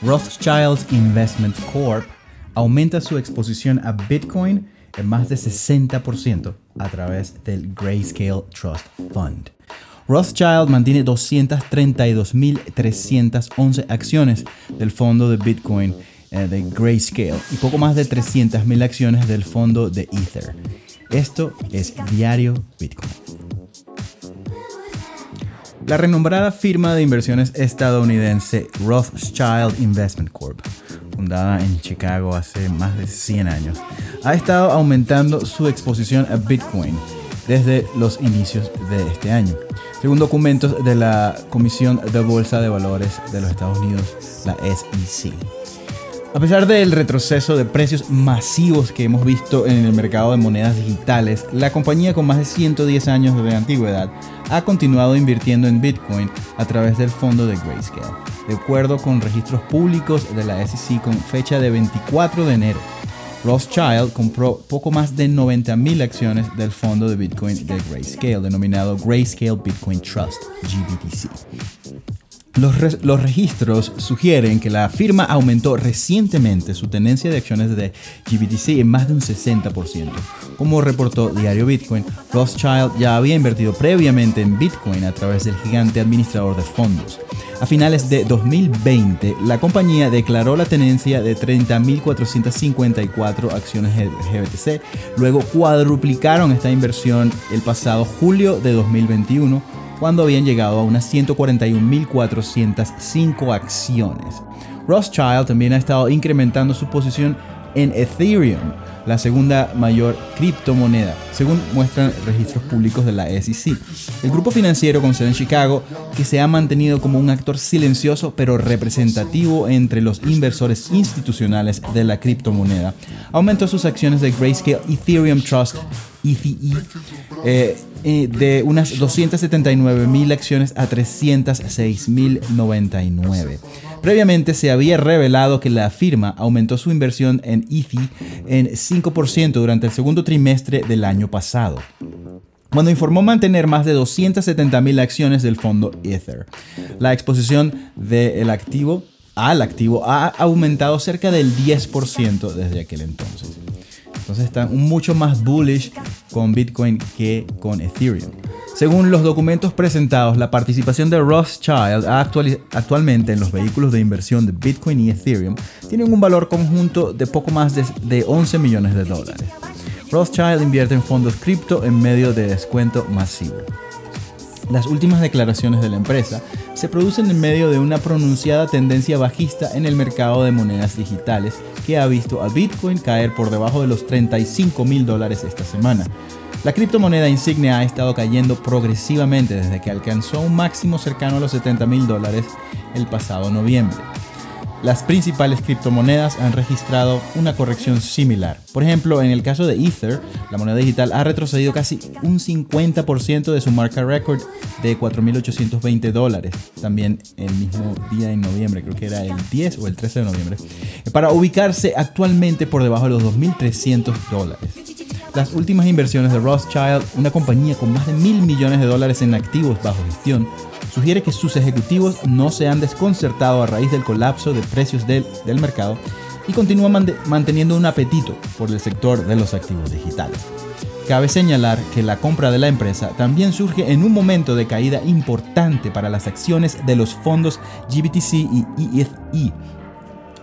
Rothschild Investment Corp aumenta su exposición a Bitcoin en más de 60% a través del Grayscale Trust Fund. Rothschild mantiene 232.311 acciones del fondo de Bitcoin eh, de Grayscale y poco más de 300.000 acciones del fondo de Ether. Esto es Diario Bitcoin. La renombrada firma de inversiones estadounidense Rothschild Investment Corp, fundada en Chicago hace más de 100 años, ha estado aumentando su exposición a Bitcoin desde los inicios de este año. Según documentos de la Comisión de Bolsa de Valores de los Estados Unidos, la SEC. A pesar del retroceso de precios masivos que hemos visto en el mercado de monedas digitales, la compañía con más de 110 años de antigüedad ha continuado invirtiendo en Bitcoin a través del fondo de Grayscale, de acuerdo con registros públicos de la SEC con fecha de 24 de enero. Rothschild compró poco más de 90.000 acciones del fondo de Bitcoin de Grayscale, denominado Grayscale Bitcoin Trust, GBTC. Los, registros sugieren que la firma aumentó recientemente su tenencia de acciones de GBTC en más de un 60%. Como reportó Diario Bitcoin, Rothschild ya había invertido previamente en Bitcoin a través del gigante administrador de fondos. A finales de 2020, la compañía declaró la tenencia de 30.454 acciones de GBTC, luego cuadruplicaron esta inversión el pasado julio de 2021 cuando habían llegado a unas 141.405 acciones. Rothschild también ha estado incrementando su posición en Ethereum, la segunda mayor criptomoneda, según muestran registros públicos de la SEC. El grupo financiero con sede en Chicago, que se ha mantenido como un actor silencioso pero representativo entre los inversores institucionales de la criptomoneda, aumentó sus acciones de Grayscale Ethereum Trust ETE eh, eh, de unas 279 mil acciones a 306 mil 99. Previamente se había revelado que la firma aumentó su inversión en ETH en 5% durante el segundo trimestre del año pasado cuando informó mantener más de 270.000 acciones del fondo Ether. La exposición del activo al activo ha aumentado cerca del 10% desde aquel entonces. Entonces están mucho más bullish con Bitcoin que con Ethereum. Según los documentos presentados, la participación de Rothschild actualmente en los vehículos de inversión de Bitcoin y Ethereum tienen un valor conjunto de poco más de, de 11 millones de dólares. Rothschild invierte en fondos cripto en medio de descuento masivo. Las últimas declaraciones de la empresa se producen en medio de una pronunciada tendencia bajista en el mercado de monedas digitales que ha visto a Bitcoin caer por debajo de los 35 mil dólares esta semana. La criptomoneda insignia ha estado cayendo progresivamente desde que alcanzó un máximo cercano a los 70 mil dólares el pasado noviembre. Las principales criptomonedas han registrado una corrección similar. Por ejemplo, en el caso de Ether, la moneda digital ha retrocedido casi un 50% de su marca record de 4.820 dólares, también el mismo día en noviembre, creo que era el 10 o el 13 de noviembre, para ubicarse actualmente por debajo de los 2.300 dólares. Las últimas inversiones de Rothschild, una compañía con más de mil millones de dólares en activos bajo gestión, sugiere que sus ejecutivos no se han desconcertado a raíz del colapso de precios del, mercado y continúan manteniendo un apetito por el sector de los activos digitales. Cabe señalar que la compra de la empresa también surge en un momento de caída importante para las acciones de los fondos GBTC y ETHE.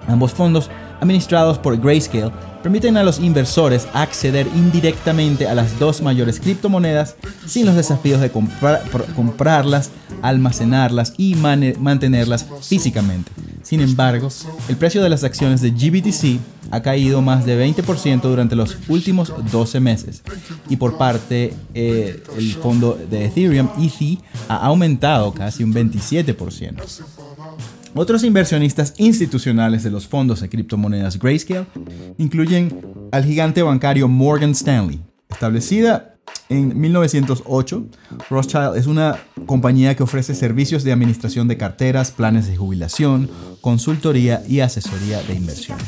Ambos fondos, administrados por Grayscale, permiten a los inversores acceder indirectamente a las dos mayores criptomonedas sin los desafíos de comprarlas, almacenarlas y mantenerlas físicamente. Sin embargo, el precio de las acciones de GBTC ha caído más de 20% durante los últimos 12 meses y por parte eh, el fondo de Ethereum, ETH, ha aumentado casi un 27%. Otros inversionistas institucionales de los fondos de criptomonedas Grayscale incluyen al gigante bancario Morgan Stanley. Establecida en 1908, Rothschild es una compañía que ofrece servicios de administración de carteras, planes de jubilación, consultoría y asesoría de inversiones.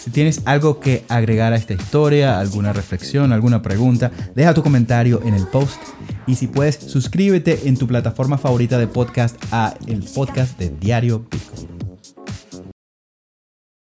Si tienes algo que agregar a esta historia, alguna reflexión, alguna pregunta, deja tu comentario en el post. Y si puedes, suscríbete en tu plataforma favorita de podcast a el podcast de Diario Bitcoin.